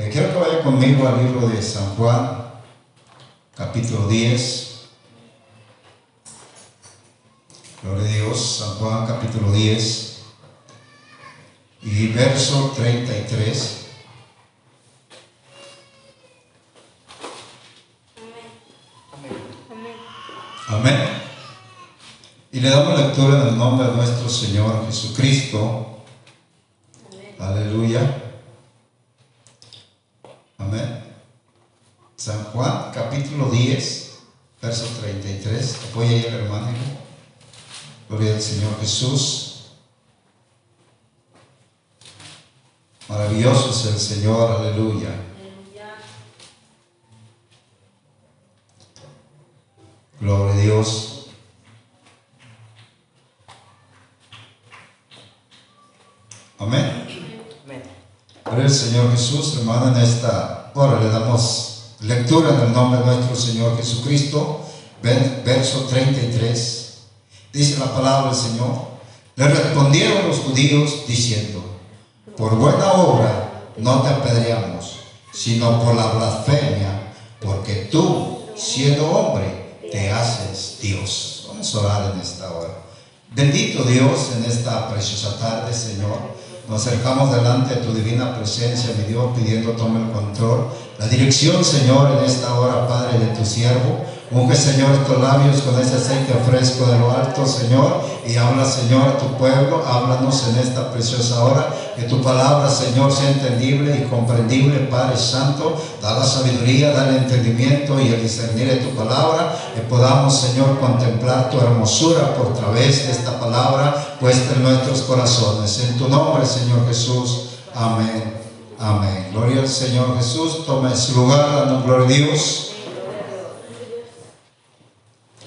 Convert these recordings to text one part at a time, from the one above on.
Eh, quiero que vaya conmigo al libro de San Juan, capítulo 10. Gloria a Dios, San Juan capítulo 10 y verso 33. Amén. Y le damos lectura en el nombre de nuestro Señor Jesucristo. Aleluya. Amén. San Juan capítulo 10, verso 33. Apoya ahí el hermano. Gloria al Señor Jesús. Maravilloso es el Señor, aleluya. Gloria a Dios. Amén. Gloria al Señor Jesús, hermano, en esta hora le damos lectura en el nombre de nuestro Señor Jesucristo, verso 33. Dice la palabra del Señor. Le respondieron los judíos diciendo, por buena obra no te apedreamos, sino por la blasfemia, porque tú, siendo hombre, te haces Dios. Vamos a orar en esta hora. Bendito Dios en esta preciosa tarde, Señor. Nos acercamos delante de tu divina presencia, mi Dios, pidiendo tome el control. La dirección, Señor, en esta hora, Padre, de tu siervo. Unge, Señor, estos labios con ese aceite fresco de lo alto, Señor, y habla, Señor, a tu pueblo. Háblanos en esta preciosa hora. Que tu palabra, Señor, sea entendible y comprendible, Padre Santo. Da la sabiduría, da el entendimiento y el discernir de tu palabra. Que podamos, Señor, contemplar tu hermosura por través de esta palabra puesta en nuestros corazones. En tu nombre, Señor Jesús. Amén. Amén. Gloria al Señor Jesús. Tome su lugar, dando gloria a Dios.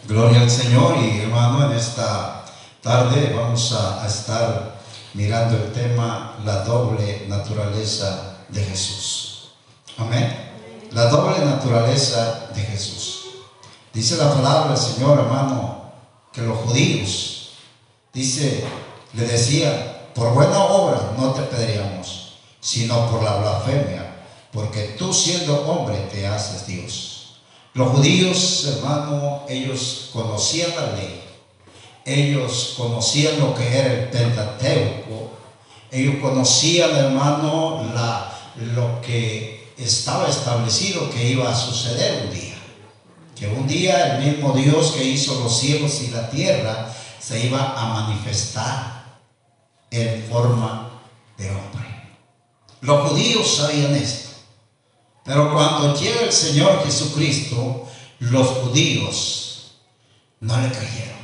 Gloria al Señor y hermano, en esta tarde vamos a, estar mirando el tema la doble naturaleza de Jesús. Amén. La doble naturaleza de Jesús. Dice la palabra Señor, hermano, que los judíos, dice, le decía, por buena obra no te pediríamos, sino por la blasfemia, porque tú siendo hombre te haces Dios. Los judíos, hermano, ellos conocían la ley, ellos conocían lo que era el Pentateuco, ellos conocían, hermano, la, lo que estaba establecido que iba a suceder un día. Que un día el mismo Dios que hizo los cielos y la tierra se iba a manifestar en forma de hombre. Los judíos sabían esto. Pero cuando llega el Señor Jesucristo, los judíos no le creyeron.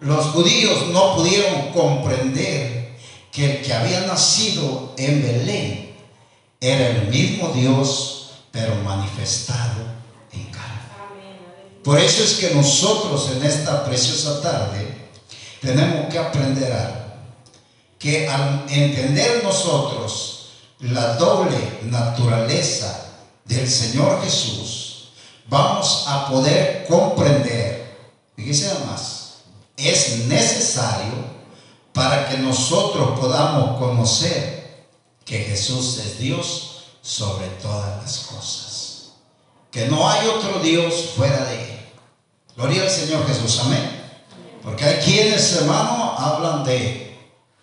Los judíos no pudieron comprender que el que había nacido en Belén era el mismo Dios, pero manifestado en carne. Por eso es que nosotros en esta preciosa tarde tenemos que aprender algo. Que al entender nosotros la doble naturaleza del Señor Jesús, vamos a poder comprender, fíjese más, es necesario para que nosotros podamos conocer que Jesús es Dios sobre todas las cosas, que no hay otro Dios fuera de Él. Gloria al Señor Jesús, amén. Porque hay quienes, hermano, hablan de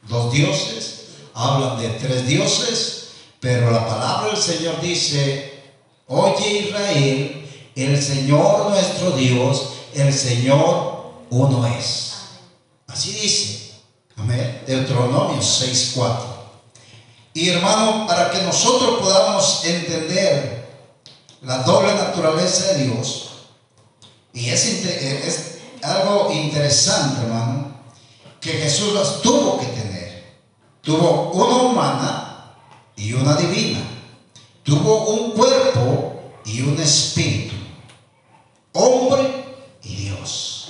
dos dioses, hablan de tres dioses, pero la palabra del Señor dice, oye Israel, el Señor nuestro Dios, el Señor uno es. Así dice. Amén. Deuteronomio 6.4. Y hermano, para que nosotros podamos entender la doble naturaleza de Dios, y es, es algo interesante, hermano, que Jesús las tuvo que tener. Tuvo una humana y una divina. Tuvo un cuerpo y un espíritu. Hombre y Dios.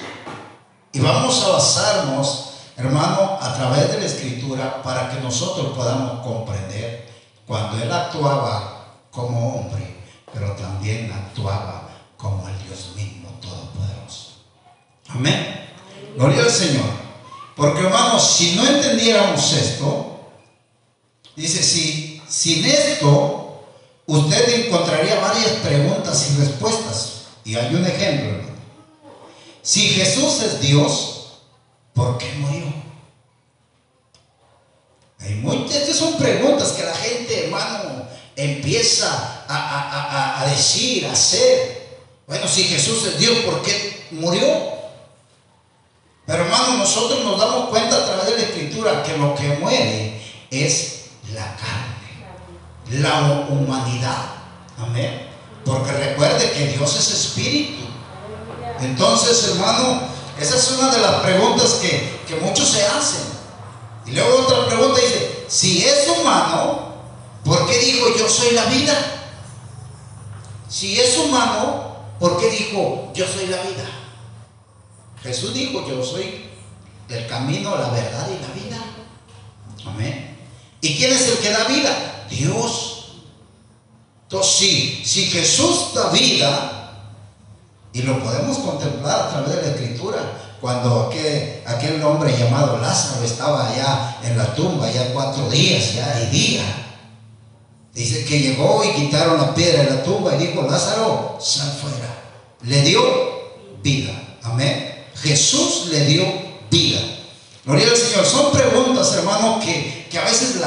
Y vamos a basarnos, hermano, a través de la escritura para que nosotros podamos comprender cuando Él actuaba como hombre, pero también actuaba como el Dios mismo todopoderoso. Amén. Gloria al Señor. Porque hermanos, si no entendiéramos esto, dice, si sin esto usted encontraría varias preguntas y respuestas. Y hay un ejemplo. Si Jesús es Dios, ¿por qué murió? Hay muchas, estas son preguntas que la gente, hermano, empieza a, a decir, a hacer. Bueno, si Jesús es Dios, ¿por qué murió? Pero hermano, nosotros nos damos cuenta a través de la escritura que lo que muere es la carne, la humanidad. Amén. Porque recuerde que Dios es espíritu. Entonces, hermano, esa es una de las preguntas que, que muchos se hacen. Y luego otra pregunta dice, si es humano, ¿por qué dijo yo soy la vida? Si es humano, ¿por qué dijo yo soy la vida? Jesús dijo, yo soy el camino, la verdad y la vida. Amén. ¿Y quién es el que da vida? Dios. Entonces, si, si Jesús da vida, y lo podemos contemplar a través de la escritura, cuando aquel, aquel hombre llamado Lázaro estaba allá en la tumba, ya cuatro días, ya y día. Dice que llegó y quitaron la piedra de la tumba y dijo, Lázaro, sal fuera. Le dio vida. Amén. Jesús le dio vida. Gloria al Señor. Son preguntas, hermano, que, a veces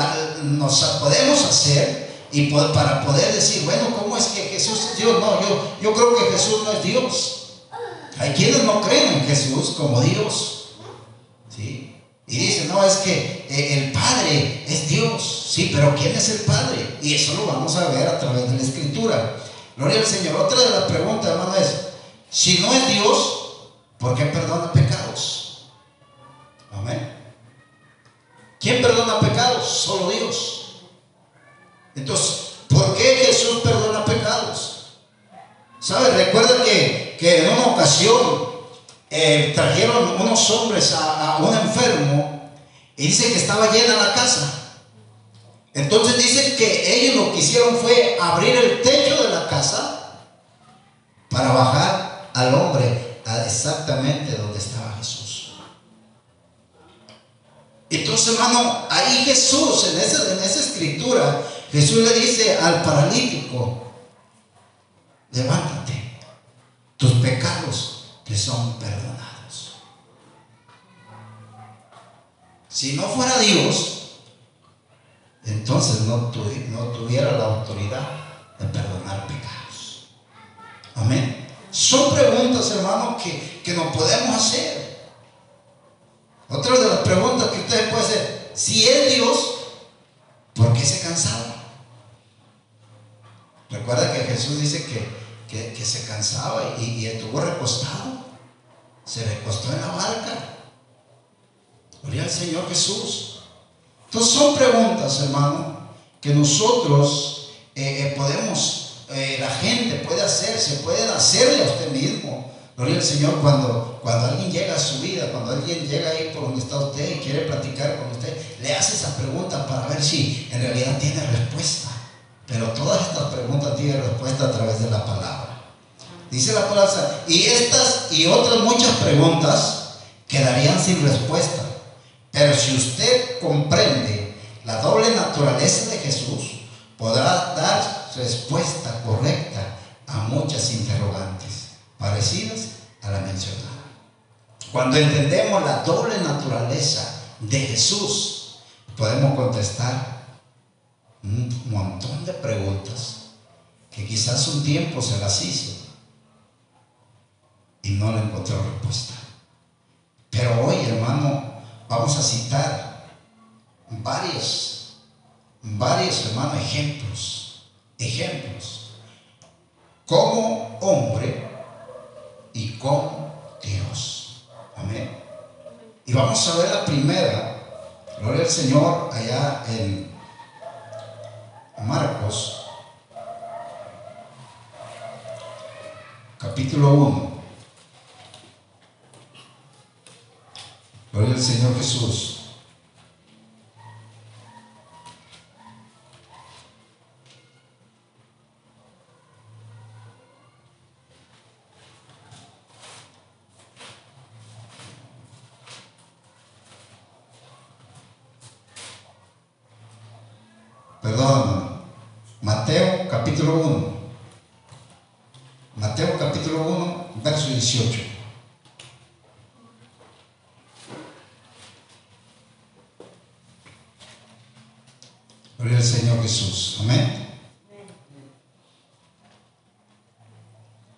nos podemos hacer y para poder decir, bueno, ¿cómo es que Jesús es Dios? No, yo, yo creo que Jesús no es Dios. Hay quienes no creen en Jesús como Dios. ¿sí? Y dicen, no, es que eh, el Padre es Dios. Sí, pero ¿quién es el Padre? Y eso lo vamos a ver a través de la Escritura. Gloria al Señor. Otra de las preguntas, hermano, es, si no es Dios, ¿Por qué perdona pecados? Amén. ¿Quién perdona pecados? Solo Dios. Entonces, ¿por qué Jesús perdona pecados? ¿Sabe? Recuerda que, en una ocasión eh, trajeron unos hombres a, a un enfermo y dice que estaba llena la casa. Entonces dice que ellos lo que hicieron fue abrir el techo de la casa para bajar al hombre exactamente donde estaba Jesús. Entonces, hermano, ahí Jesús, en esa, en esa escritura, Jesús le dice al paralítico, levántate, tus pecados te son perdonados. Si no fuera Dios, entonces no, no tuviera la autoridad de perdonar pecados. Amén. Son preguntas, hermano, que, que nos podemos hacer. Otra de las preguntas que usted puede hacer, si es Dios, ¿por qué se cansaba? Recuerda que Jesús dice que, que, se cansaba y, y, estuvo recostado. Se recostó en la barca. Gloria al Señor Jesús. Entonces son preguntas, hermano, que nosotros eh, eh, podemos eh, la gente puede hacer, se pueden hacerle a usted mismo. Gloria al Señor cuando, cuando alguien llega a su vida, cuando alguien llega ahí por donde está usted y quiere platicar con usted, le hace esa pregunta para ver si en realidad tiene respuesta. Pero todas estas preguntas tienen respuesta a través de la palabra. Dice la palabra, y estas y otras muchas preguntas quedarían sin respuesta. Pero si usted comprende la doble naturaleza de Jesús, podrá dar respuesta correcta a muchas interrogantes parecidas a la mencionada. Cuando entendemos la doble naturaleza de Jesús, podemos contestar un montón de preguntas que quizás un tiempo se las hizo y no le encontró respuesta. Pero hoy, hermano, vamos a citar varios, varios, hermano, ejemplos ejemplos como hombre y como Dios. Amén. Y vamos a ver la primera, gloria al Señor, allá en Marcos, capítulo 1. Gloria al Señor Jesús. perdón, Mateo Mateo capítulo 1. Mateo capítulo 1, verso 18. Gloria al Señor Jesús. Amén.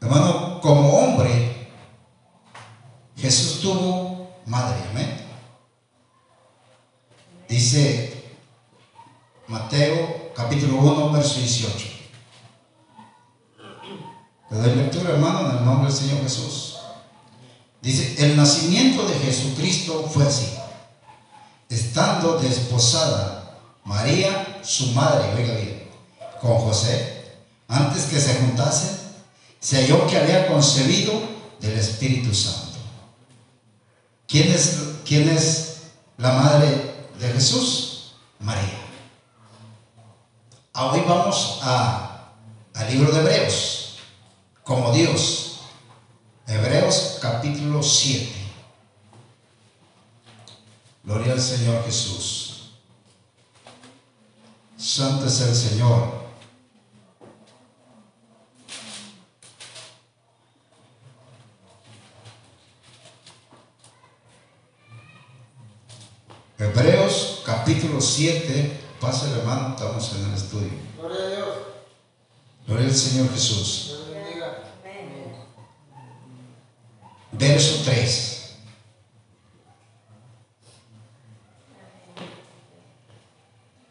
Hermano, como hombre, Jesús tuvo madre. Amén. Dice Mateo capítulo 1, verso 18. Le doy lectura, hermano, en el nombre del Señor Jesús. Dice, el nacimiento de Jesucristo fue así. Estando desposada María, su madre, oiga bien, con José, antes que se juntasen, se halló que había concebido del Espíritu Santo. ¿Quién es, quién es la madre de Jesús? María. Hoy vamos a, al libro de Hebreos, como Dios. Hebreos capítulo 7. Gloria al Señor Jesús. Santo es el Señor. Hebreos capítulo 7, pasa el hermano, estamos en el estudio. Gloria a Dios. Gloria al Señor Jesús. Dios bendiga. Verso 3.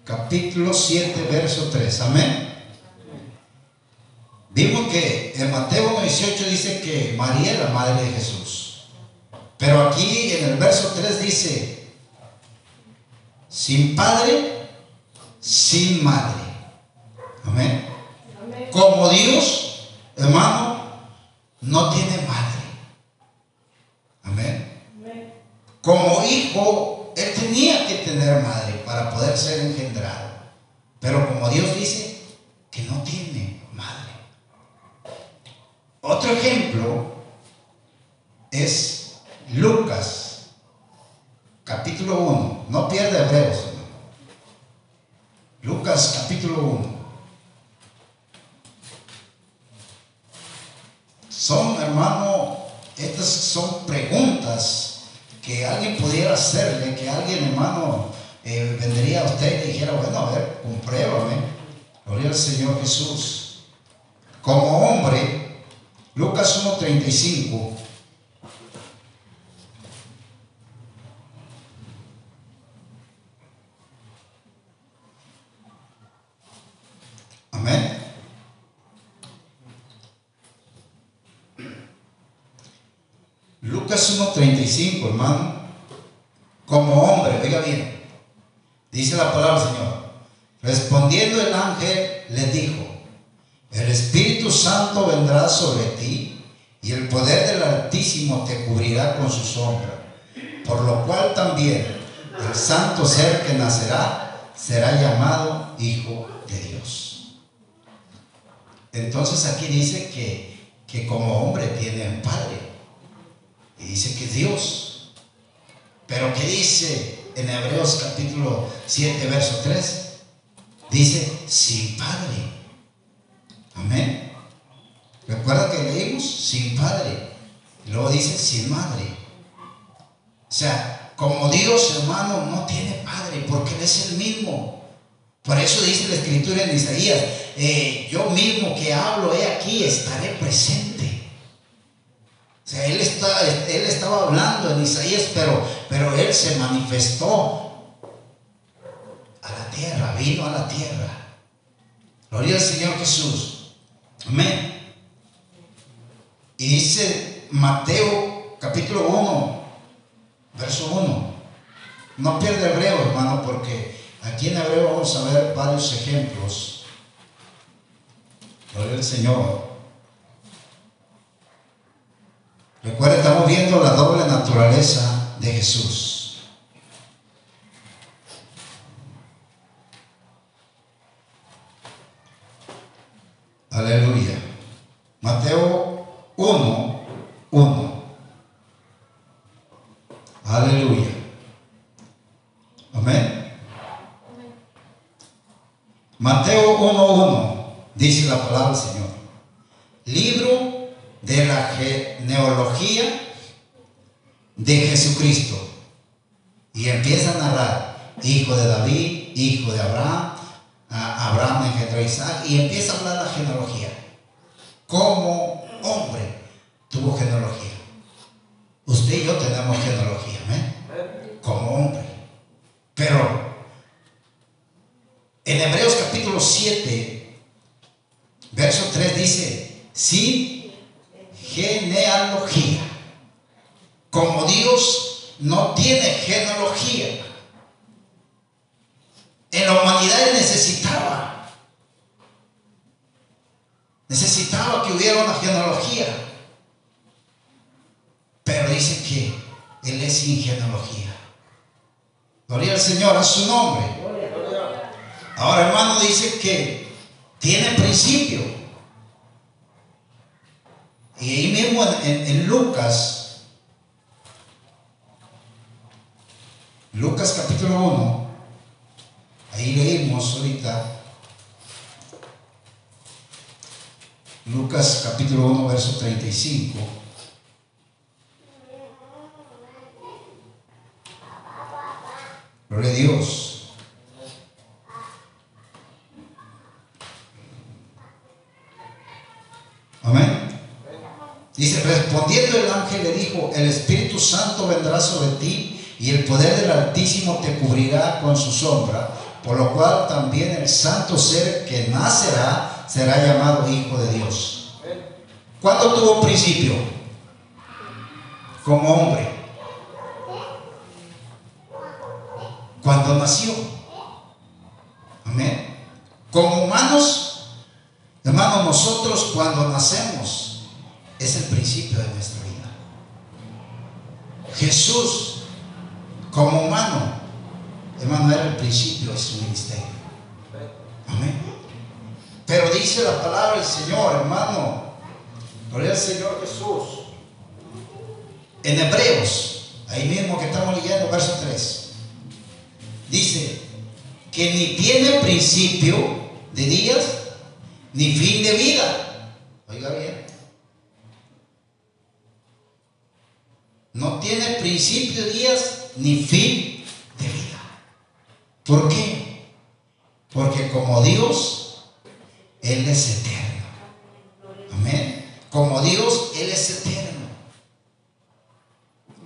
Capítulo 7, verso 3. Amén. Vimos que en Mateo 18 dice que María es la madre de Jesús. Pero aquí en el verso 3 dice, sin padre, sin madre. Amén. Como Dios, hermano, no tiene madre. Amén. Como hijo, él tenía que tener madre para poder ser engendrado. Pero como Dios dice que no tiene madre. Otro ejemplo es Lucas, capítulo 1. No pierda Hebreos. Lucas, capítulo 1. Son, hermano, estas son preguntas que alguien pudiera hacerle, que alguien, hermano, eh, vendría a usted y dijera, bueno, a ver, compruébame. Gloria al Señor Jesús. Como hombre, Lucas 1.35. Amén. Lucas 1.35, hermano. Como hombre, oiga bien. Dice la palabra del Señor. El ángel le dijo, el Espíritu Santo vendrá sobre ti y el poder del Altísimo te cubrirá con su sombra. Por lo cual también el santo ser que nacerá será llamado Hijo de Dios. Entonces aquí dice que, que como hombre tiene un padre. Y dice que es Dios. Pero ¿qué dice en Hebreos capítulo 7, verso 3? Dice, sin padre. Amén. ¿Recuerda que leímos? Sin padre. Luego dice, sin madre. O sea, como Dios, hermano, no tiene padre, porque Él es el mismo. Por eso dice la escritura en Isaías, eh, yo mismo que hablo, he aquí, estaré presente. O sea, él, está, él estaba hablando en Isaías, pero, pero él se manifestó tierra, vino a la tierra. Gloria al Señor Jesús. Amén. Y dice Mateo capítulo 1, verso 1. No pierde hebreo, hermano, porque aquí en hebreo vamos a ver varios ejemplos. Gloria al Señor. Recuerda, estamos viendo la doble naturaleza de Jesús. Aleluya. Mateo 1, 1. Aleluya. Amén. Mateo 1, 1. dice la palabra del Señor. Libro de la genealogía de Jesucristo. Y empieza a narrar, hijo de David, hijo de Abraham, Abraham engendró a Isaac, y empieza a hablar la genealogía. Como hombre tuvo genealogía. Usted y yo tenemos genealogía, ¿eh? Como hombre. Pero en Hebreos capítulo 7, verso 3 dice, sin genealogía. Como Dios no tiene genealogía. En la humanidad necesitaba. Necesitaba que hubiera una genealogía. Pero dice que Él es sin genealogía. Gloria al Señor, a su nombre. Ahora, hermano, dice que tiene principio. Y ahí mismo en, Lucas, Lucas capítulo 1, ahí leímos ahorita, Lucas capítulo 1, verso 35. Gloria a Dios. Dice, respondiendo el ángel le dijo, el Espíritu Santo vendrá sobre ti y el poder del Altísimo te cubrirá con su sombra, por lo cual también el santo ser que nacerá será llamado Hijo de Dios. ¿Cuándo tuvo principio? Como hombre. Cuando nació. Amén. Como humanos, hermanos, nosotros cuando nacemos, es el principio de nuestra vida. Jesús, como humano, hermano, era el principio de su ministerio. Amén. Pero dice la palabra del Señor, hermano, gloria al Señor Jesús. En Hebreos, ahí mismo que estamos leyendo, verso 3, dice que ni tiene principio de días, ni fin de vida. Oiga bien. no tiene principio de días ni fin de vida. ¿Por qué? Porque como Dios, Él es eterno. Como Dios, Él es eterno.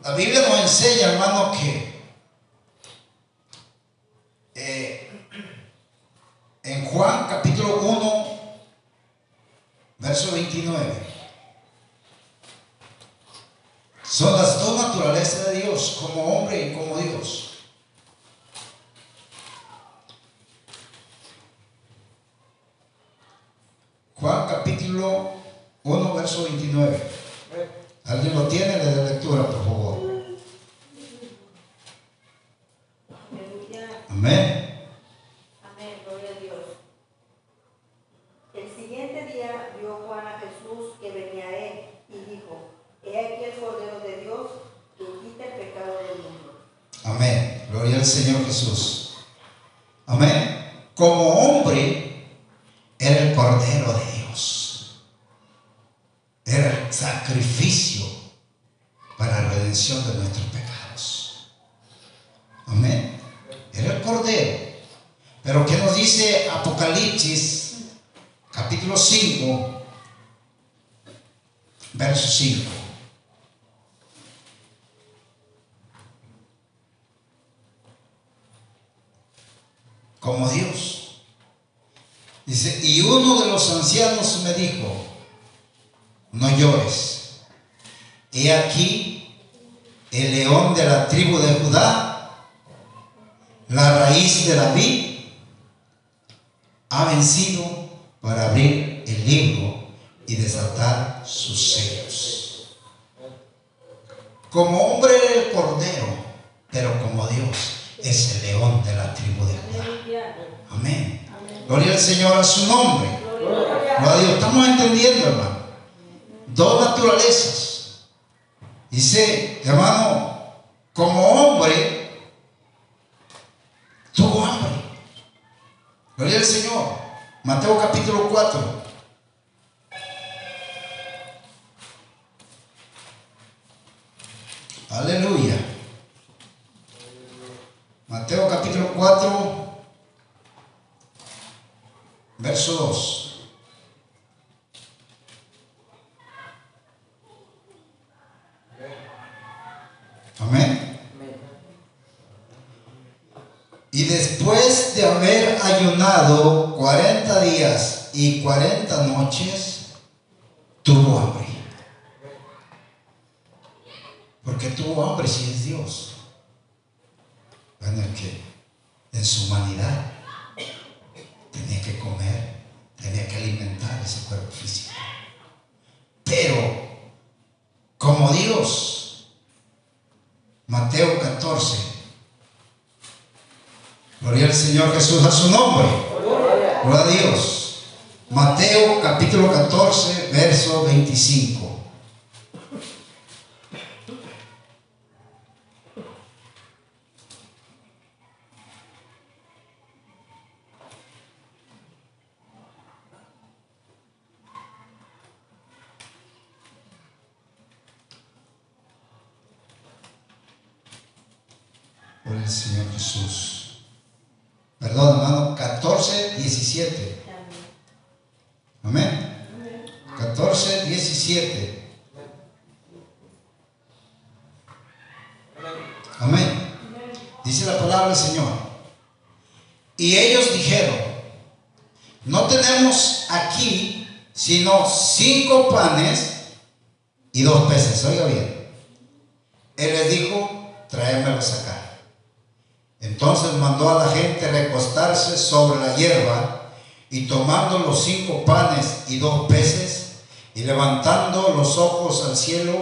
La Biblia nos enseña, hermano, que eh, en Juan capítulo 1, verso 29. Son las dos naturalezas de Dios, como hombre y como Dios. Juan capítulo 1, verso 29. ¿Alguien lo tiene? de lectura, por favor. Amén. Señor Jesús. Amén. Como hombre, era el Cordero de Dios. Era el sacrificio para la redención de nuestros pecados. Amén. Era el Cordero. Pero ¿qué nos dice Apocalipsis capítulo 5, verso 5? como Dios. Dice, y uno de los ancianos me dijo, no llores. He aquí el león de la tribu de Judá, la raíz de David, ha vencido para abrir el libro y desatar sus sellos. Como hombre el cordero, pero como Dios es el león de la tribu de Judá. Amén. Gloria al Señor a su nombre. Gloria a Dios. Estamos entendiendo, hermano. Dos naturalezas. Dice, hermano, como hombre, tuvo hambre. Gloria al Señor. Mateo capítulo 4. Aleluya. Mateo capítulo 4, verso 2. Amén. Y después ayunado 40 días y 40 noches, tuvo hambre. Porque tuvo hambre si es Dios. Bueno, es que en su humanidad tenía que comer, tenía que alimentar ese cuerpo físico. Pero, como Dios, Mateo 14, gloria al Señor Jesús a su nombre. Gloria a Dios. Mateo capítulo 14, verso 25. por el Señor Jesús. Perdón, hermano, 14, 17. Amén. 14, 17. Amén. Dice la palabra del Señor. Y ellos dijeron, no tenemos aquí sino cinco panes y dos peces. Oiga bien. Él les dijo, tráemelos acá. Entonces mandó a la gente recostarse sobre la hierba y tomando los cinco panes y dos peces y levantando los ojos al cielo,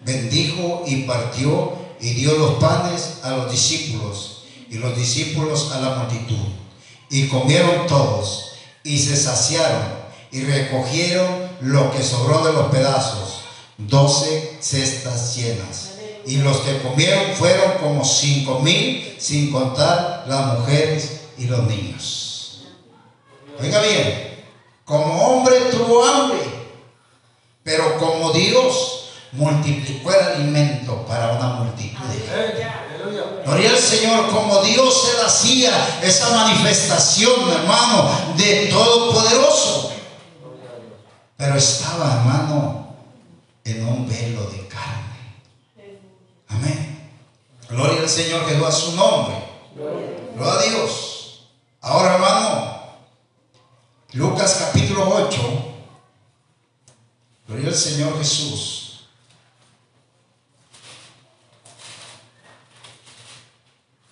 bendijo y partió y dio los panes a los discípulos y los discípulos a la multitud. Y comieron todos y se saciaron y recogieron lo que sobró de los pedazos, doce cestas llenas. Y los que comieron fueron como cinco mil, sin contar las mujeres y los niños. Oiga bien, como hombre tuvo hambre, pero como Dios multiplicó el alimento para una multitud. Gloria al Señor, como Dios se hacía esa manifestación, hermano, de Todopoderoso. Pero estaba, hermano, en un velo de carne. Amén. Gloria al Señor que a su nombre. Gloria a Dios. Ahora, hermano, Lucas capítulo 8. Gloria al Señor Jesús.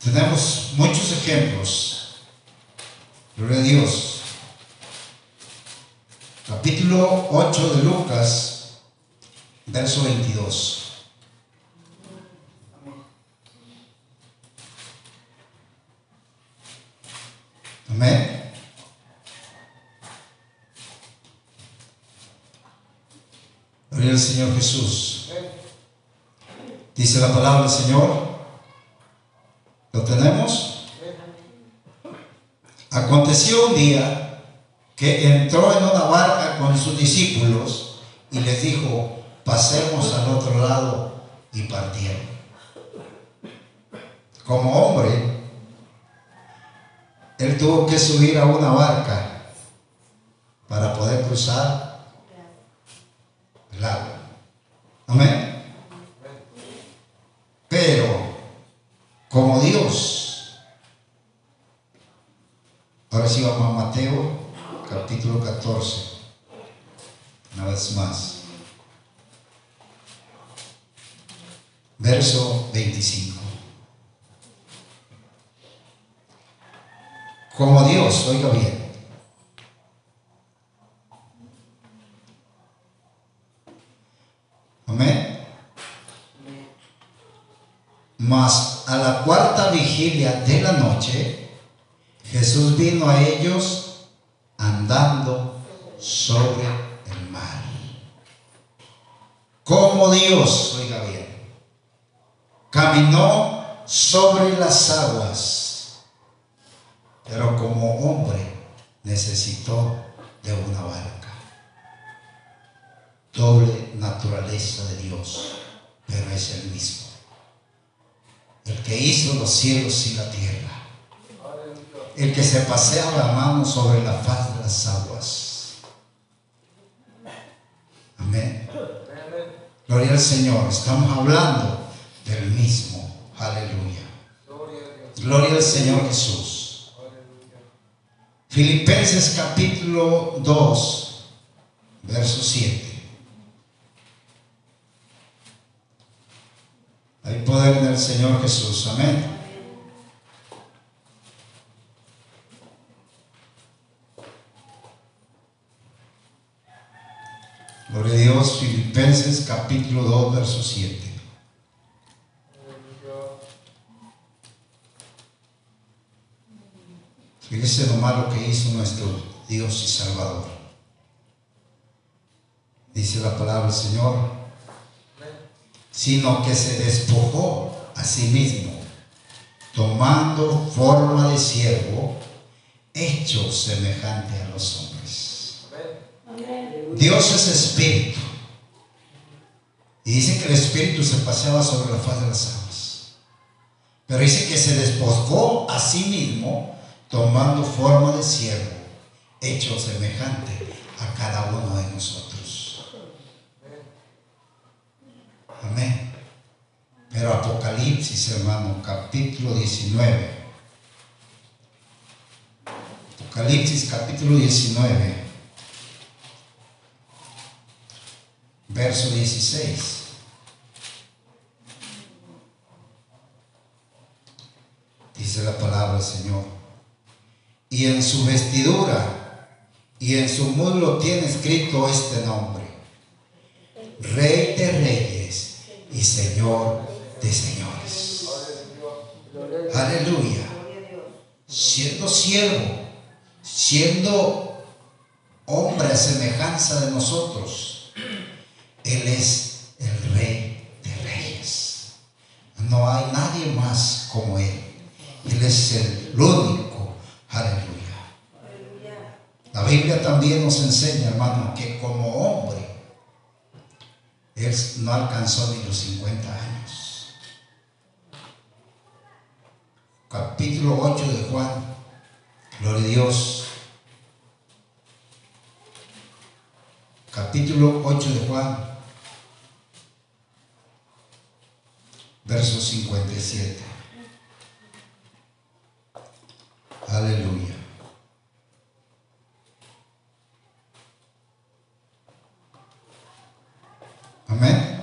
Tenemos muchos ejemplos. Gloria a Dios. Capítulo 8 de Lucas, verso 22. Amén. Gloria al Señor Jesús. Dice la palabra del Señor. ¿Lo tenemos? Aconteció un día que entró en una barca con sus discípulos y les dijo, pasemos al otro lado y partieron. Como hombre, él tuvo que subir a una barca para poder cruzar el agua. Amén. Pero, como Dios, ahora sí vamos a Mateo capítulo 14, una vez más, verso 25. Como Dios, oiga bien. Amén. Mas a la cuarta vigilia de la noche, Jesús vino a ellos andando sobre el mar. Como Dios, oiga bien, caminó sobre las aguas, pero como hombre necesitó de una barca. Doble naturaleza de Dios, pero es el mismo. El que hizo los cielos y la tierra. El que se pasea la mano sobre la faz de las aguas. Amén. Gloria al Señor. Estamos hablando del mismo. Aleluya. Gloria al Señor Jesús. Filipenses capítulo 2, verso 7. Hay poder en el Señor Jesús. Amén. Gloria a Dios, Filipenses capítulo 2, verso 7. Fíjese nomás lo que hizo nuestro Dios y Salvador. Dice la palabra del Señor, sino que se despojó a sí mismo, tomando forma de siervo, hecho semejante a los hombres. Dios es espíritu. Y dice que el espíritu se paseaba sobre la faz de las aguas. Pero dice que se despojó a sí mismo, tomando forma de siervo, hecho semejante a cada uno de nosotros. Amén. Pero Apocalipsis, hermano, capítulo 19. Apocalipsis, capítulo 19. Verso 16. Dice la palabra del Señor. Y en su vestidura y en su muslo tiene escrito este nombre. Rey de reyes y Señor de señores. Aleluya. Siendo siervo, siendo hombre a semejanza de nosotros, Él es el Rey de reyes. No hay nadie más como Él. Él es el único. Aleluya. La Biblia también nos enseña, hermano, que como hombre, Él no alcanzó ni los 50 años. Capítulo 8 de Juan. Gloria a Dios. Capítulo 8 de Juan. Verso 57. Aleluya. Amén.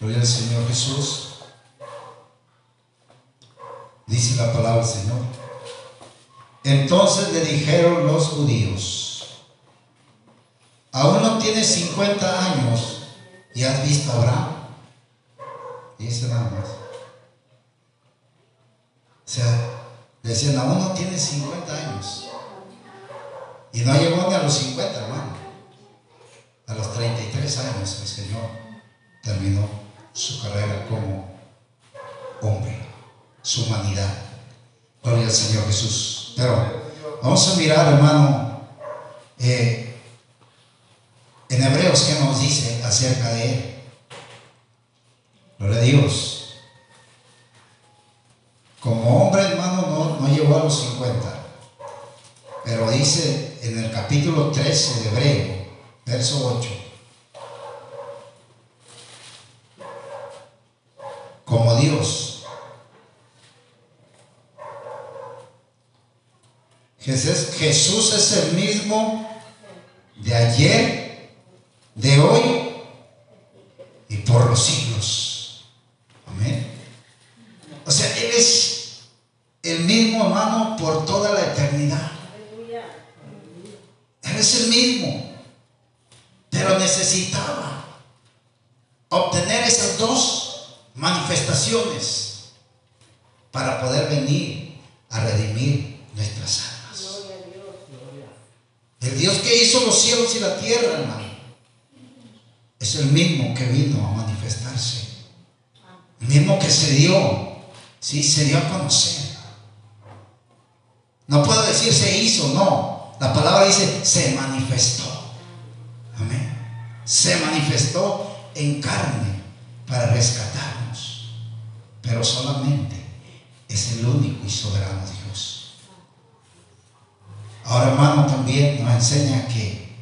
Gloria al Señor Jesús. Dice la palabra del Señor. Entonces le dijeron los judíos, aún no tienes 50 años y has visto Abraham. Dice nada más. O sea, decían, aún no tienes 50 años. Y no llegó ni a los 50, hermano. A los 33 años el Señor terminó su carrera como hombre, su humanidad. Gloria al Señor Jesús. Pero vamos a mirar, hermano, eh, en Hebreos, ¿qué nos dice acerca de él? Gloria a Dios. Como hombre, hermano, no, no llegó a los 50. Pero dice en el capítulo 13 de Hebreo, verso 8. Como Dios. Jesús, Jesús es el mismo de ayer, de hoy y por los siglos. Amén. O sea, Él es el mismo hermano por toda la eternidad. Él es el mismo. Pero necesitaba obtener esas dos manifestaciones para poder venir a redimir nuestras almas. El Dios que hizo los cielos y la tierra, hermano, es el mismo que vino a manifestarse. El mismo que se dio, sí, se dio a conocer. No puedo decir se hizo, no. La palabra dice se manifestó. Amén. Se manifestó en carne para rescatarnos. Pero solamente es el único y soberano Dios. Ahora hermano también nos enseña que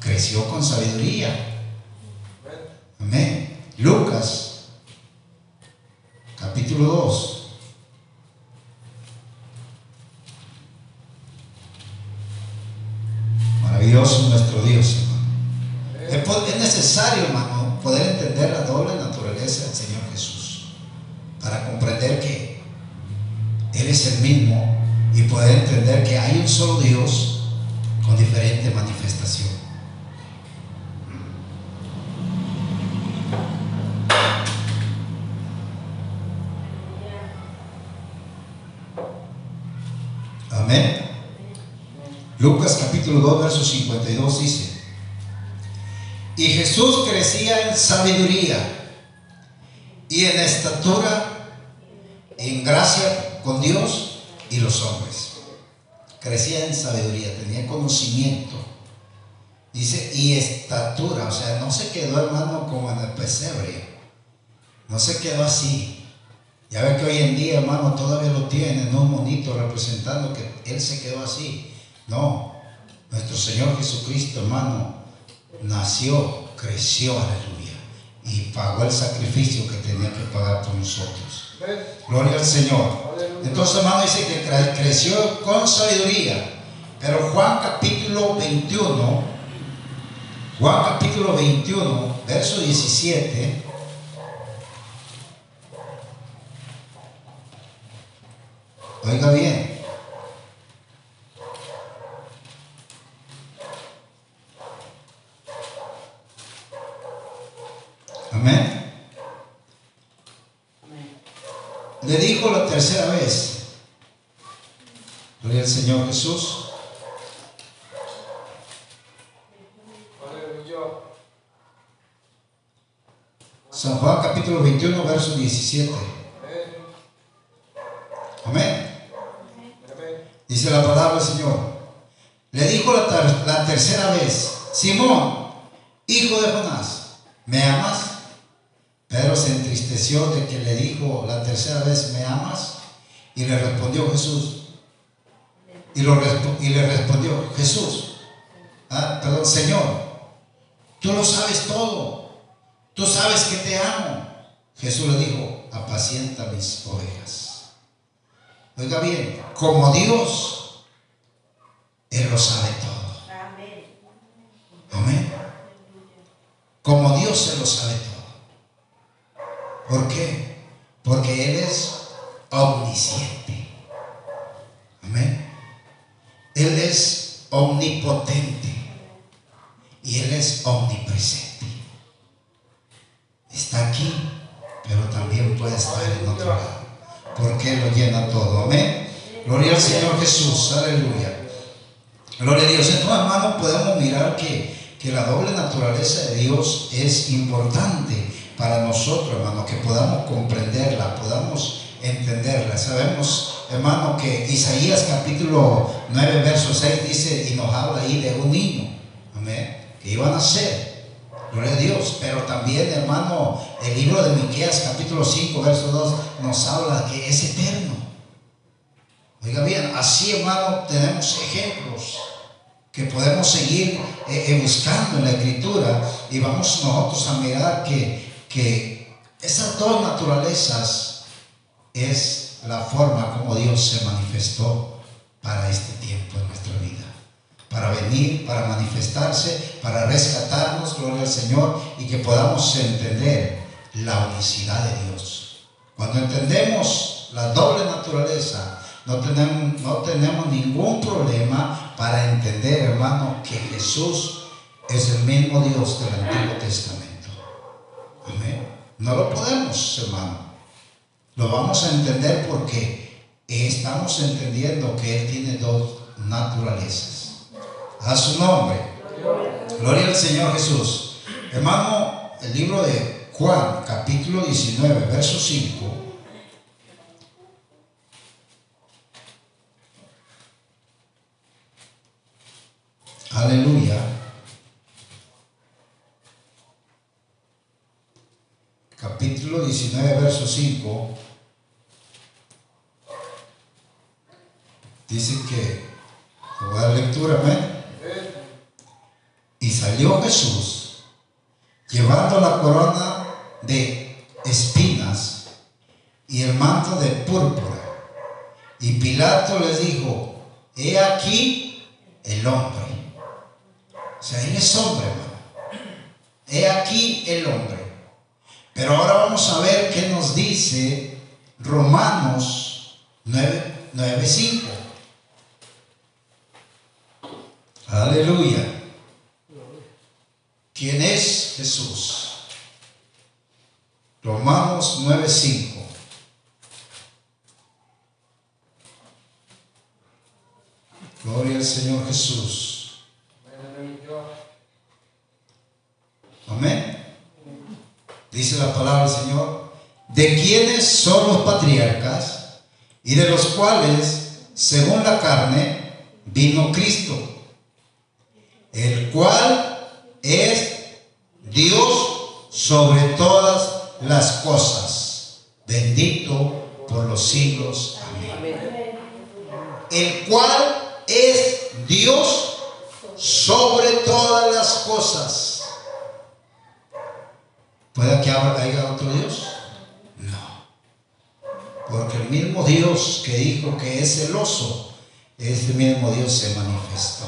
creció con sabiduría. Amén. Lucas, capítulo 2. Maravilloso nuestro Dios, hermano. Es necesario, hermano, poder entender la doble naturaleza del Señor Jesús para comprender que Él es el mismo y poder entender que hay un solo Dios con diferente manifestación. Amén. Lucas capítulo 2, verso 52 dice, y Jesús crecía en sabiduría y en estatura, en gracia con Dios y los hombres. Crecía en sabiduría, tenía conocimiento. Dice, y estatura, o sea, no se quedó hermano como en el pesebre, no se quedó así. Ya ve que hoy en día, hermano, todavía lo tienen, un monito representando que él se quedó así. No, nuestro Señor Jesucristo, hermano, nació, creció, aleluya, y pagó el sacrificio que tenía que pagar por nosotros. Gloria al Señor. Entonces, hermano, dice que creció con sabiduría. Pero Juan capítulo 21, Juan capítulo 21, verso 17. Oiga bien. Amén. Le dijo la tercera vez, gloria al Señor Jesús. San Juan capítulo 21, verso 17. Amén. Dice la palabra del Señor. Le dijo la, la tercera vez, Simón, hijo de Jonás, ¿me amas? Pedro se entristeció de que le dijo la tercera vez, ¿me amas? Y le respondió Jesús. Y, y le respondió Jesús. Ah, perdón, Señor, tú lo sabes todo. Tú sabes que te amo. Jesús le dijo, apacienta mis ovejas. Oiga bien, como Dios, Él lo sabe todo. Amén. Como Dios Él lo sabe todo. ¿Por qué? Porque Él es omnisciente. Amén. Él es omnipotente. Y Él es omnipresente. Está aquí, pero también puede estar en otro lado. Porque Él lo llena todo. Amén. Gloria al Señor Jesús. Aleluya. Gloria a Dios. Entonces, hermanos, podemos mirar que, que la doble naturaleza de Dios es importante para nosotros, hermano, que podamos comprenderla, podamos entenderla. Sabemos, hermano, que Isaías capítulo 9, verso 6 dice y nos habla ahí de un niño, amén, que iba a nacer. Gloria a Dios, pero también, hermano, el libro de Miqueas capítulo 5, verso 2 nos habla que es eterno. Oiga bien, así, hermano, tenemos ejemplos que podemos seguir eh, eh, buscando en la escritura y vamos nosotros a mirar que que esas dos naturalezas es la forma como Dios se manifestó para este tiempo en nuestra vida. Para venir, para manifestarse, para rescatarnos, gloria al Señor, y que podamos entender la unicidad de Dios. Cuando entendemos la doble naturaleza, no tenemos, no tenemos ningún problema para entender, hermano, que Jesús es el mismo Dios del Antiguo Testamento. No lo podemos, hermano. Lo vamos a entender porque estamos entendiendo que Él tiene dos naturalezas. A su nombre. Gloria al Señor Jesús. Hermano, el libro de Juan, capítulo 19, verso 5. Aleluya. Capítulo 19, verso 5. Dice que, voy a dar lectura, amén. Y salió Jesús llevando la corona de espinas y el manto de púrpura. Y Pilato les dijo, he aquí el hombre. O sea, él es hombre, hermano. He aquí el hombre. Pero ahora vamos a ver qué nos dice Romanos 9.5. Aleluya. ¿Quién es Jesús? Romanos 9.5. Gloria al Señor Jesús. Amén. Dice la palabra del Señor. De quienes son los patriarcas y de los cuales, según la carne, vino Cristo, el cual es Dios sobre todas las cosas, bendito por los siglos. Amén. El cual es Dios sobre todas las cosas. ¿Puede que haya otro Dios? No. Porque el mismo Dios que dijo que es celoso, ese mismo Dios se manifestó.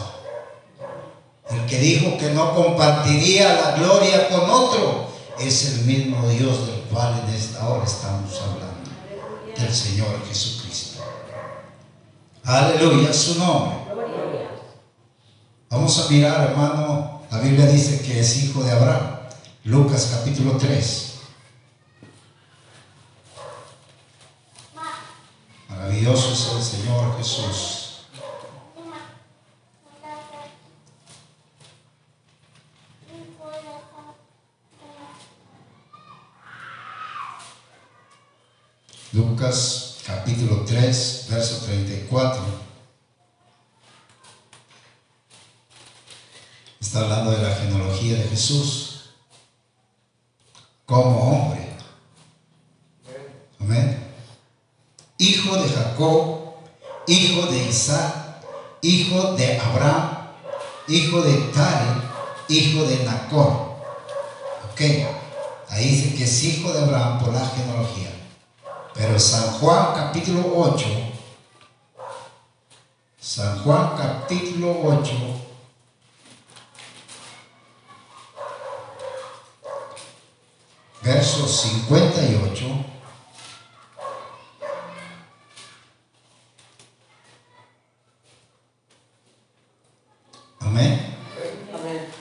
El que dijo que no compartiría la gloria con otro, es el mismo Dios del cual en esta hora estamos hablando, del Señor Jesucristo. Aleluya, su nombre. Vamos a mirar, hermano, la Biblia dice que es hijo de Abraham. Lucas capítulo 3. Maravilloso es el Señor Jesús. Lucas capítulo 3, verso 34. Está hablando de la genealogía de Jesús como hombre. Amén. Hijo de Jacob, hijo de Isaac, hijo de Abraham, hijo de Tare, hijo de Nacor. Ok. Ahí dice que es hijo de Abraham por la genealogía. Pero San Juan capítulo 8, San Juan capítulo 8, verso 58. Amén. Amén.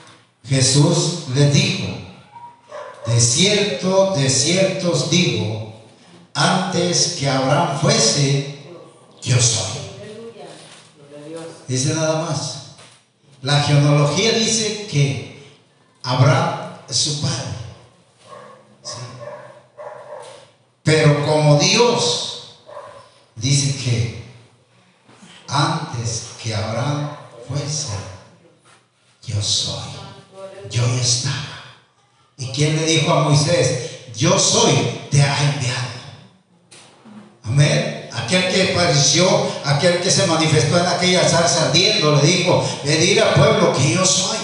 Jesús le dijo, de cierto, de cierto os digo, antes que Abraham fuese, yo soy. Dice nada más. La genealogía dice que Abraham es su padre. Pero como Dios dice que antes que Abraham fuese, yo soy. Yo estaba. ¿Y quién le dijo a Moisés? Yo soy, te ha enviado. Amén. Aquel que apareció, aquel que se manifestó en aquella zarza ardiendo, le dijo, le al pueblo que yo soy.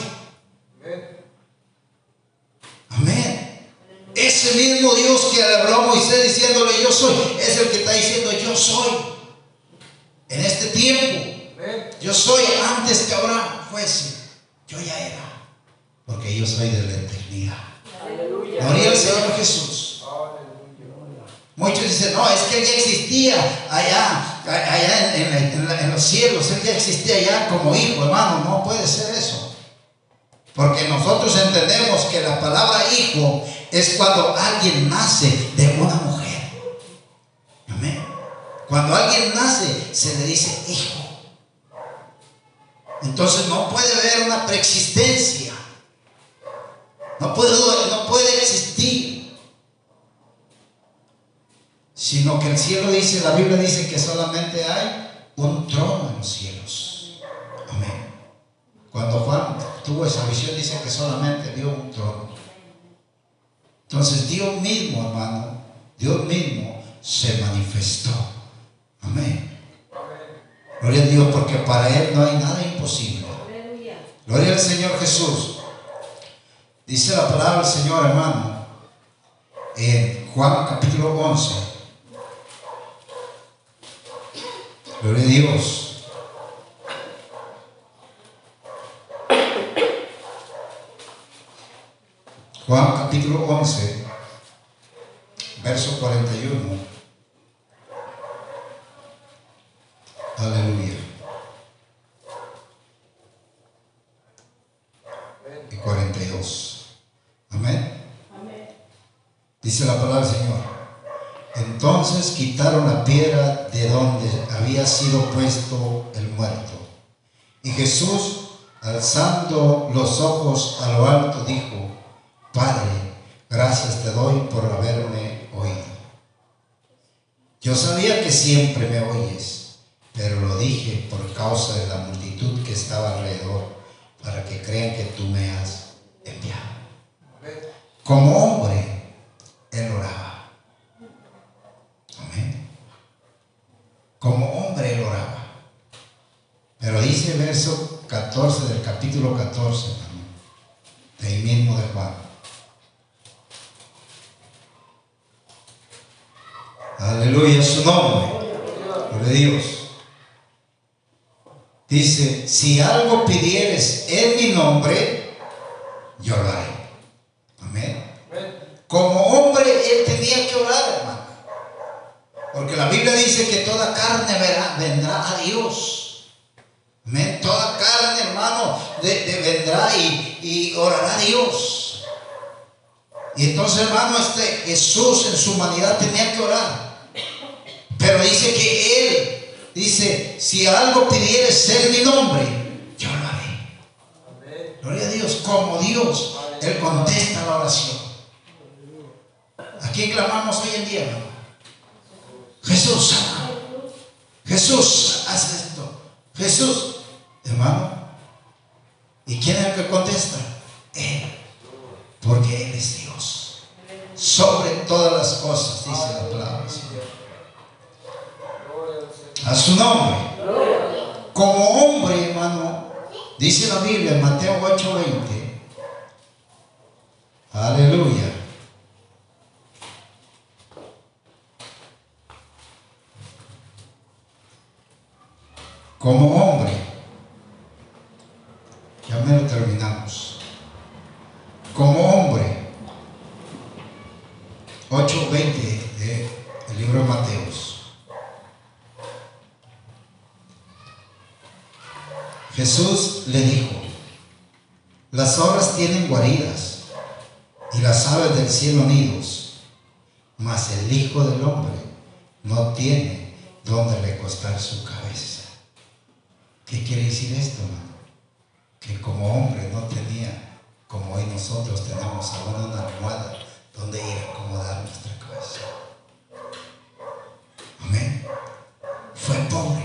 Amén. Ese mismo Dios que le habló a Moisés diciéndole yo soy, es el que está diciendo yo soy. En este tiempo. Yo soy antes que Abraham fuese. Yo ya era. Porque yo soy de la eternidad. Gloria al Señor Jesús. Muchos dicen, no, es que Él ya existía allá, allá en, los cielos, Él ya existía allá como hijo, hermano, no puede ser eso. Porque nosotros entendemos que la palabra hijo es cuando alguien nace de una mujer. Amén. Cuando alguien nace, se le dice hijo. Entonces no puede haber una preexistencia. No puede, no puede existir sino que el cielo dice, la Biblia dice que solamente hay un trono en los cielos. Amén. Cuando Juan tuvo esa visión dice que solamente vio un trono. Entonces Dios mismo, hermano, Dios mismo se manifestó. Amén. Gloria a Dios, porque para Él no hay nada imposible. Gloria al Señor Jesús. Dice la palabra del Señor, hermano, en Juan capítulo 11. Gloria a Dios. Juan capítulo 11, verso 41. Aleluya. Y 42. Amén. Dice la palabra del Señor. Entonces quitaron la piedra de donde había sido puesto el muerto. Y Jesús, alzando los ojos a lo alto, dijo, Padre, gracias te doy por haberme oído. Yo sabía que siempre me oyes, pero lo dije por causa de la multitud que estaba alrededor, para que crean que tú me has enviado. Como hombre, él oraba. Amén. Como hombre, él oraba. Pero verso 14 del capítulo 14, de ahí mismo de Juan. Aleluya, su nombre. Gloria a Dios. Dice, si algo pidieres en mi nombre, yo lo haré. Amén. Como hombre, él tenía que orar, hermano. Porque la Biblia dice que toda carne vendrá a Dios. Amén. Toda carne, de, vendrá y, y orará Dios. Y entonces, hermano, este Jesús en su humanidad tenía que orar. Pero dice que Él, dice, si algo pidieres ser mi nombre, yo lo haré. Gloria a Dios, como Dios, Él contesta la oración. ¿A quién clamamos hoy en día, hermano? Jesús, Jesús, haz esto. Jesús, hermano. ¿Y quién es el que contesta? Él. Porque Él es Dios. Sobre todas las cosas, dice la palabra a su nombre. Como hombre, hermano, dice la Biblia en Mateo 8:20. Aleluya. Como hombre, lo terminamos. Como hombre, 8:20 del libro de Mateos. Jesús le dijo, las obras tienen guaridas y las aves del cielo nidos, mas el Hijo del Hombre no tiene donde recostar su cabeza. ¿Qué quiere decir esto, hermano? Que como hombre no tenía, como hoy nosotros tenemos ahora una almohada donde ir a acomodar nuestra cabeza. Amén. Fue pobre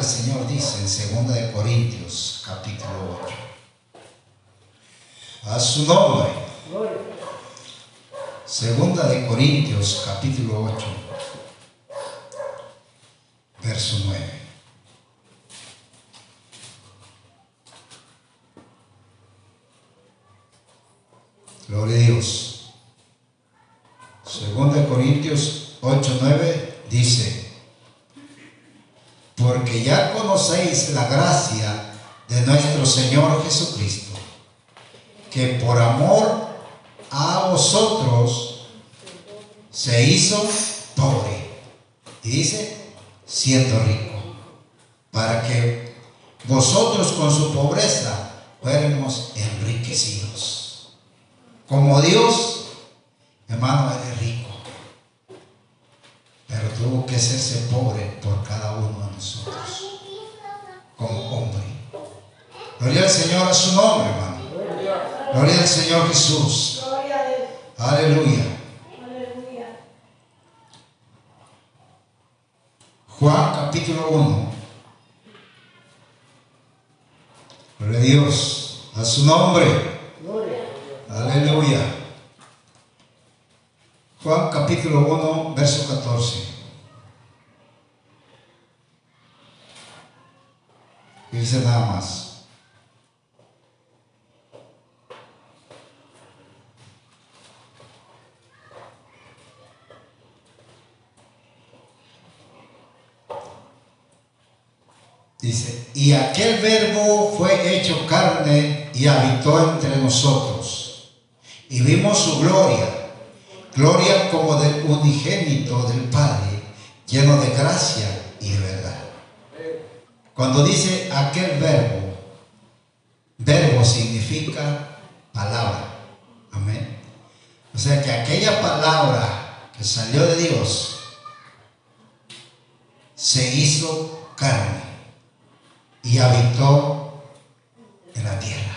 el Señor dice en 2 de Corintios capítulo 8. A su nombre. Segunda de Corintios capítulo 8. Verso 9. Gloria a Dios. Segunda Corintios 8, 9 dice, porque ya conocéis la gracia de nuestro Señor Jesucristo, que por amor a vosotros se hizo pobre. Y dice, siendo rico, para que vosotros con su pobreza fuéramos enriquecidos. Como Dios, hermano, eres rico pero tuvo que hacerse pobre por cada uno de nosotros, como hombre. Gloria al Señor a su nombre, hermano. Gloria al Señor Jesús. Aleluya. Juan capítulo 1. Gloria a Dios, a su nombre. Gloria. Aleluya. Juan capítulo 1, verso 14. Dice nada más. Dice, y aquel verbo fue hecho carne y habitó entre nosotros. Y vimos su gloria, gloria como del unigénito del Padre, lleno de gracia y de verdad. Cuando dice aquel verbo, verbo significa palabra. Amén. O sea que aquella palabra que salió de Dios se hizo carne y habitó en la tierra.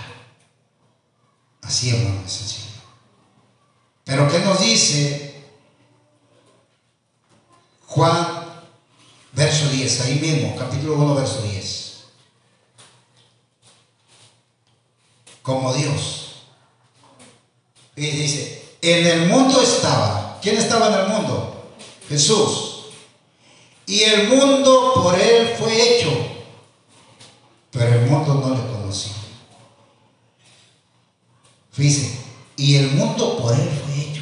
Así, hermano, es sencillo. Pero ¿qué nos dice Juan, verso 10? Ahí mismo, capítulo 1, verso 10. Como Dios. Y dice, en el mundo estaba. ¿Quién estaba en el mundo? Jesús. Y el mundo por él fue hecho pero el mundo no le conoció. Fíjense, y el mundo por él fue hecho.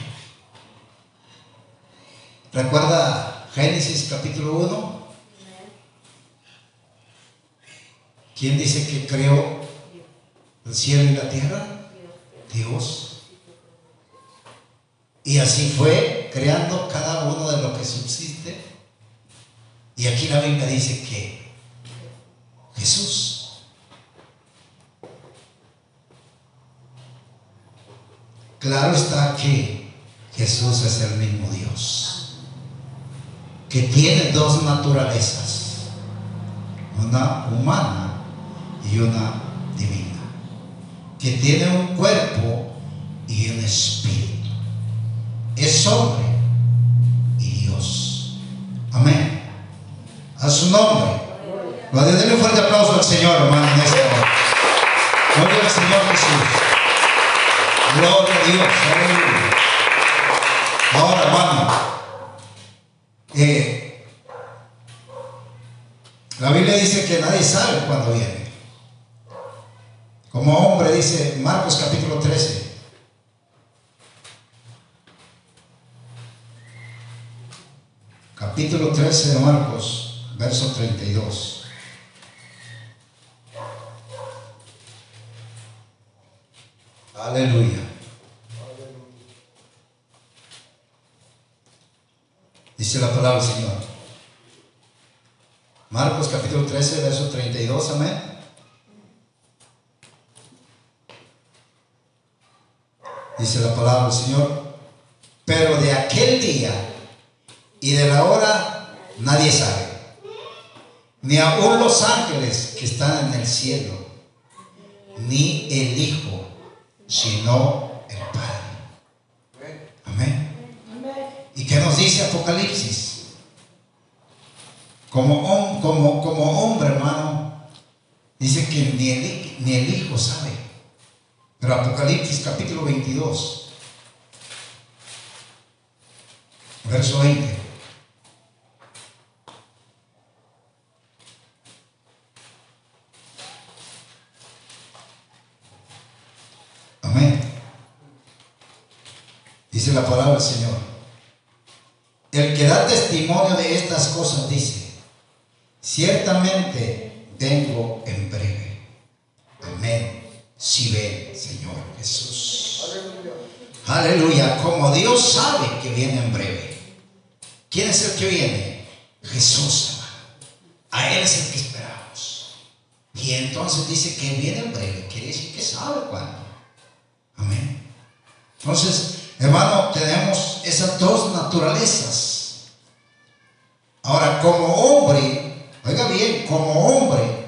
¿Recuerda Génesis capítulo 1? ¿Quién dice que creó el cielo y la tierra? Dios. Y así fue creando cada uno de lo que subsiste. Y aquí la Biblia dice que Jesús Claro está que Jesús es el mismo Dios, que tiene dos naturalezas, una humana y una divina, que tiene un cuerpo y un espíritu. Es hombre y Dios. Amén. A su nombre. Denle un fuerte aplauso al Señor, hermano, en esta. Gloria al Señor Jesús. Gloria a Dios. Ahora, hermano, eh, la Biblia dice que nadie sabe cuándo viene. Como hombre, dice Marcos capítulo 13. Capítulo 13 de Marcos, verso 32. Aleluya. Dice la palabra del Señor. Marcos capítulo 13, verso 32, amén. Dice la palabra del Señor. Pero de aquel día y de la hora nadie sabe. Ni aun los ángeles que están en el cielo, ni el Hijo, sino el Padre. Amén. ¿Y qué nos dice Apocalipsis? Como, como, como hombre, hermano, dice que ni el, ni el Hijo sabe. Pero Apocalipsis capítulo 22, verso 20. Dice la palabra del Señor. El que da testimonio de estas cosas dice, ciertamente vengo en breve. Amén. Si ve, Señor Jesús. Aleluya. Como Dios sabe que viene en breve. ¿Quién es el que viene? Jesús, hermano. A Él es el que esperamos. Y entonces dice que viene en breve. Quiere decir que sabe cuándo. Entonces, Hermano, tenemos esas dos naturalezas. Ahora, como hombre, oiga bien, como hombre,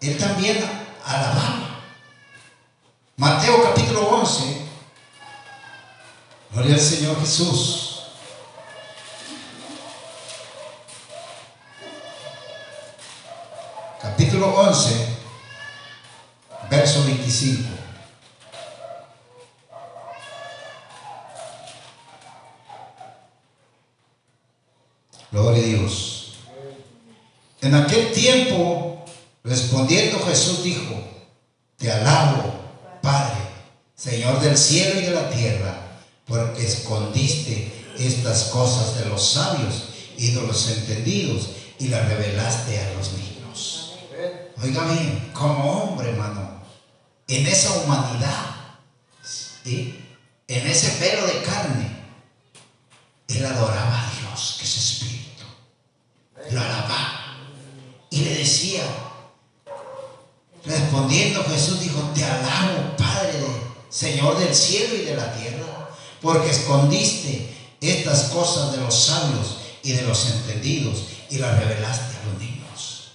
él también alababa. Mateo capítulo 11. Gloria al Señor Jesús. Capítulo 11. 25. Gloria a Dios. En aquel tiempo, respondiendo Jesús dijo, te alabo, Padre, Señor del cielo y de la tierra, porque escondiste estas cosas de los sabios y de los entendidos y las revelaste a los niños. Oiga bien, como hombre, hermano, en esa humanidad, en ese pelo de carne, él adoraba a Dios, que es espíritu. Lo alababa. Y le decía, respondiendo Jesús dijo, te alabo, Padre, Señor del cielo y de la tierra, porque escondiste estas cosas de los sabios y de los entendidos y las revelaste a los niños.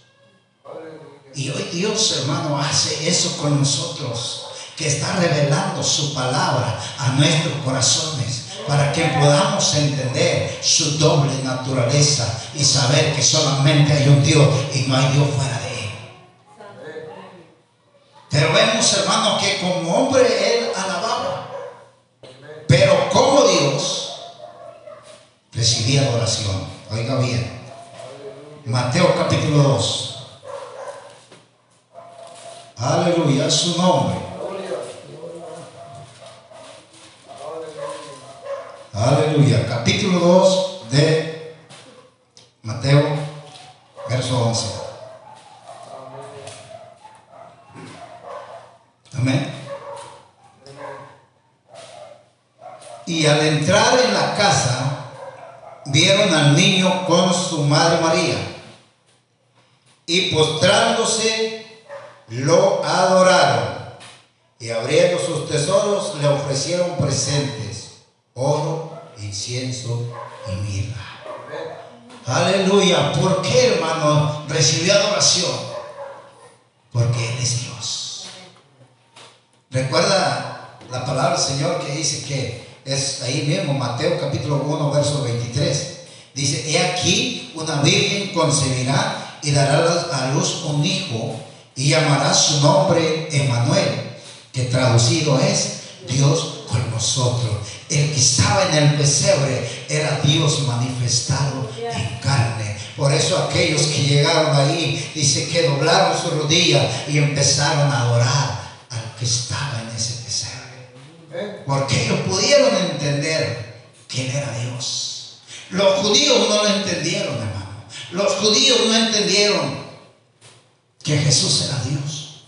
Y hoy Dios, hermano, hace eso con nosotros, que está revelando su palabra a nuestros corazones para que podamos entender su doble naturaleza y saber que solamente hay un Dios y no hay Dios fuera de él. Pero vemos, hermano, que como hombre él alababa, pero como Dios recibía adoración. Oiga bien, Mateo capítulo 2. Aleluya, su nombre. Aleluya. Capítulo 2 de Mateo, verso 11. Amén. Y al entrar en la casa, vieron al niño con su madre María. Y postrándose, lo adoraron. Y abriendo sus tesoros, le ofrecieron presentes, oro, incienso y mirra. Aleluya. ¿Por qué, hermano, recibió adoración? Porque Él es Dios. Recuerda la palabra del Señor que dice que es ahí mismo, Mateo capítulo 1, verso 23. Dice, he aquí una virgen concebirá y dará a luz un hijo y llamará su nombre Emanuel, que traducido es Dios con nosotros. El que estaba en el pesebre era Dios manifestado en carne. Por eso aquellos que llegaron ahí, dice que doblaron su rodilla y empezaron a adorar al que estaba en ese pesebre. Porque ellos pudieron entender que Él era Dios. Los judíos no lo entendieron, hermano. Los judíos no entendieron que Jesús era Dios.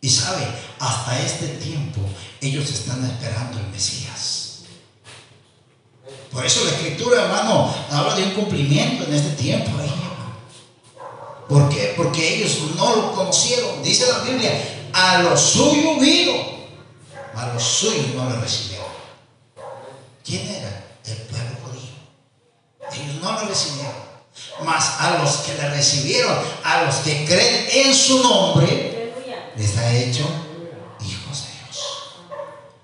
Y sabe, hasta este tiempo ellos están esperando el Mesías. Por eso la escritura, hermano, habla de un cumplimiento en este tiempo. ¿Por qué? Porque ellos no lo conocieron. Dice la Biblia, a lo suyo vino, a los suyos no lo recibieron. ¿Quién era? El pueblo judío. Ellos no lo recibieron. Mas a los que le recibieron, a los que creen en su nombre, les ha hecho.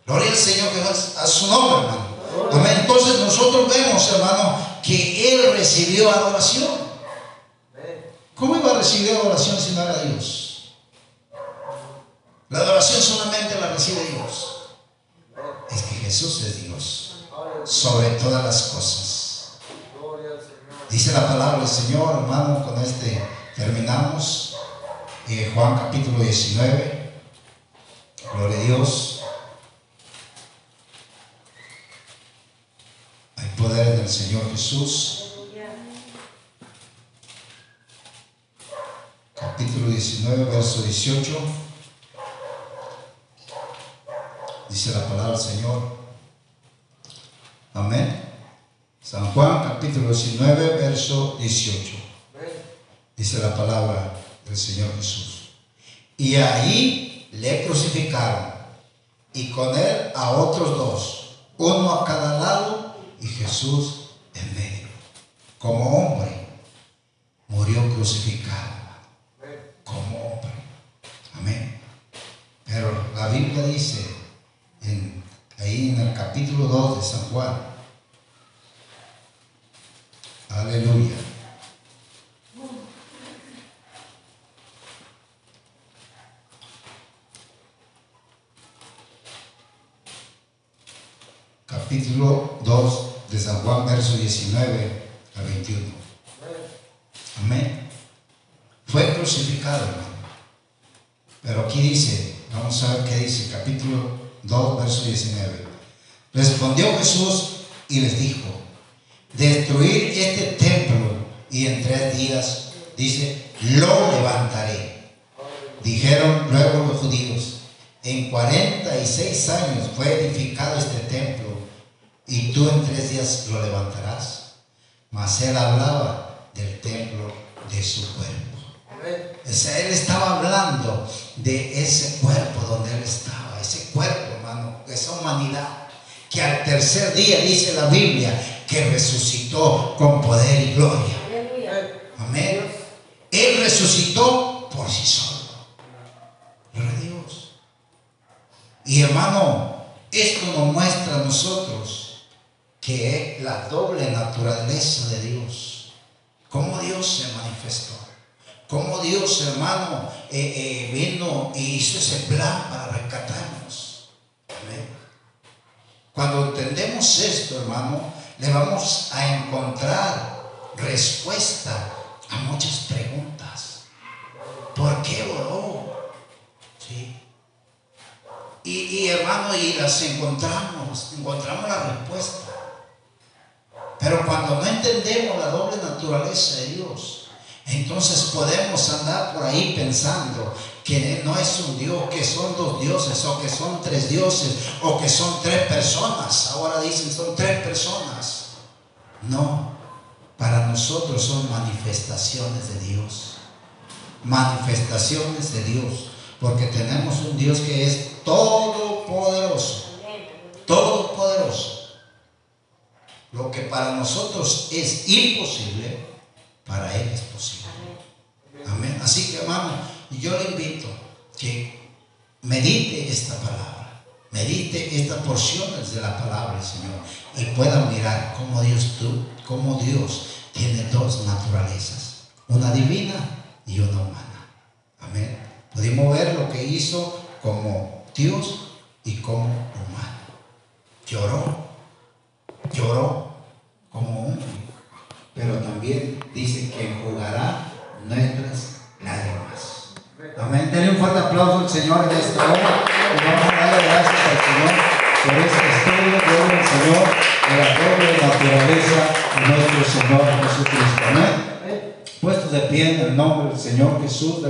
Gloria al Señor que a su nombre, hermano. Amén. Entonces nosotros vemos, hermano, que Él recibió adoración. ¿Cómo iba a recibir adoración si no era Dios? La adoración solamente la recibe Dios. Es que Jesús es Dios sobre todas las cosas. Dice la palabra del Señor, hermano, con este terminamos. Eh, Juan capítulo 19. Gloria a Dios. Poder en el Señor Jesús. Capítulo 19, verso 18. Dice la palabra del Señor. Amén. San Juan capítulo 19, verso 18. Dice la palabra del Señor Jesús. Y ahí le crucificaron y con él a otros dos, uno a cada lado y Jesús en medio. Como hombre, murió crucificado. Como hombre. Amén. Pero la Biblia dice en, ahí en el capítulo 2 de San Juan, Aleluya. capítulo 2 de San Juan, verso 19 a 21. Amén. Fue crucificado, hermano. Pero aquí dice, vamos a ver qué dice, capítulo 2, verso 19. Respondió Jesús y les dijo, destruir este templo y en tres días, dice, lo levantaré. Dijeron luego los judíos, en 46 años fue edificado este templo y tú en tres días lo levantarás. Mas él hablaba del templo de su cuerpo. O sea, él estaba hablando de ese cuerpo donde él estaba, ese cuerpo, hermano, esa humanidad, que al tercer día dice la Biblia que resucitó con poder y gloria. Amén. Él resucitó por sí solo. Gloria Dios. Y hermano, esto nos muestra a nosotros que es la doble naturaleza de Dios. Cómo Dios se manifestó. Cómo Dios, hermano, eh, eh, vino y hizo ese plan para rescatarnos. Cuando entendemos esto, hermano, le vamos a encontrar respuesta a muchas preguntas. ¿Por qué oró? ¿Sí? Y, y, hermano, y las encontramos, encontramos la respuesta. Pero cuando no entendemos la doble naturaleza de Dios, entonces podemos andar por ahí pensando que no es un Dios, que son dos dioses, o que son tres dioses, o que son tres personas. Ahora dicen son tres personas. No, para nosotros son manifestaciones de Dios. Manifestaciones de Dios. Porque tenemos un Dios que es todopoderoso. Todopoderoso. Lo que para nosotros es imposible, para Él es posible. Amén. Así que hermano, yo le invito que medite esta palabra, medite estas porciones de la palabra Señor y pueda mirar cómo Dios, tú, cómo Dios tiene dos naturalezas, una divina y una humana. Amén. Pudimos ver lo que hizo como Dios y como humano. Lloró, lloró como hombre, pero también dice que enjugará nuestras lágrimas. Amén. Denle un fuerte aplauso al Señor en esta hora y vamos a darle gracias al Señor por este estudio de el Señor de la doble naturaleza de nuestro Señor Jesucristo. Amén. Puestos de pie en el nombre del Señor Jesús.